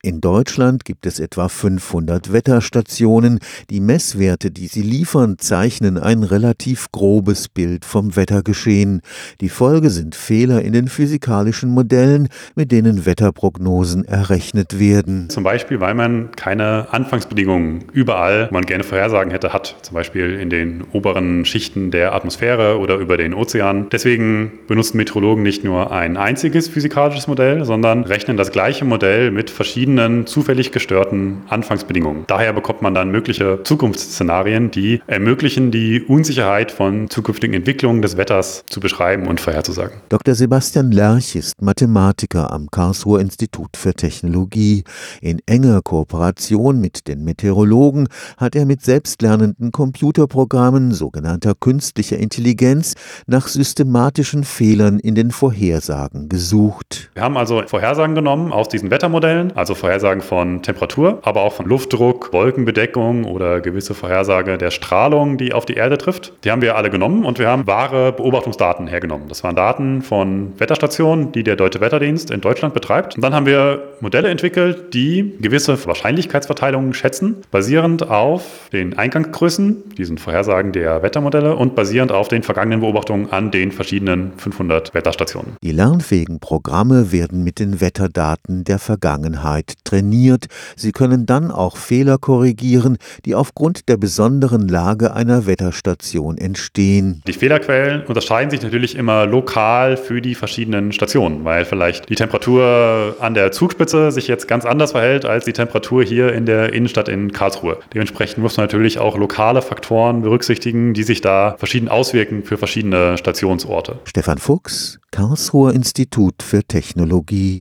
In Deutschland gibt es etwa 500 Wetterstationen. Die Messwerte, die sie liefern, zeichnen ein relativ grobes Bild vom Wettergeschehen. Die Folge sind Fehler in den physikalischen Modellen, mit denen Wetterprognosen errechnet werden. Zum Beispiel, weil man keine Anfangsbedingungen überall, wo man gerne Vorhersagen hätte, hat. Zum Beispiel in den oberen Schichten der Atmosphäre oder über den Ozean. Deswegen benutzen Meteorologen nicht nur ein einziges physikalisches Modell, sondern rechnen das gleiche Modell mit verschiedenen verschiedenen zufällig gestörten Anfangsbedingungen. Daher bekommt man dann mögliche Zukunftsszenarien, die ermöglichen, die Unsicherheit von zukünftigen Entwicklungen des Wetters zu beschreiben und vorherzusagen. Dr. Sebastian Lerch ist Mathematiker am Karlsruher Institut für Technologie. In enger Kooperation mit den Meteorologen hat er mit selbstlernenden Computerprogrammen sogenannter künstlicher Intelligenz nach systematischen Fehlern in den Vorhersagen gesucht. Wir haben also Vorhersagen genommen aus diesen Wettermodellen, also Vorhersagen von Temperatur, aber auch von Luftdruck, Wolkenbedeckung oder gewisse Vorhersage der Strahlung, die auf die Erde trifft. Die haben wir alle genommen und wir haben wahre Beobachtungsdaten hergenommen. Das waren Daten von Wetterstationen, die der Deutsche Wetterdienst in Deutschland betreibt. Und dann haben wir Modelle entwickelt, die gewisse Wahrscheinlichkeitsverteilungen schätzen, basierend auf den Eingangsgrößen, diesen Vorhersagen der Wettermodelle und basierend auf den vergangenen Beobachtungen an den verschiedenen 500 Wetterstationen. Die lernfähigen Programme werden mit den Wetterdaten der Vergangenheit trainiert. Sie können dann auch Fehler korrigieren, die aufgrund der besonderen Lage einer Wetterstation entstehen. Die Fehlerquellen unterscheiden sich natürlich immer lokal für die verschiedenen Stationen, weil vielleicht die Temperatur an der Zugspitze sich jetzt ganz anders verhält als die Temperatur hier in der Innenstadt in Karlsruhe. Dementsprechend muss man natürlich auch lokale Faktoren berücksichtigen, die sich da verschieden auswirken für verschiedene Stationsorte. Stefan Fuchs, Karlsruher Institut für Technologie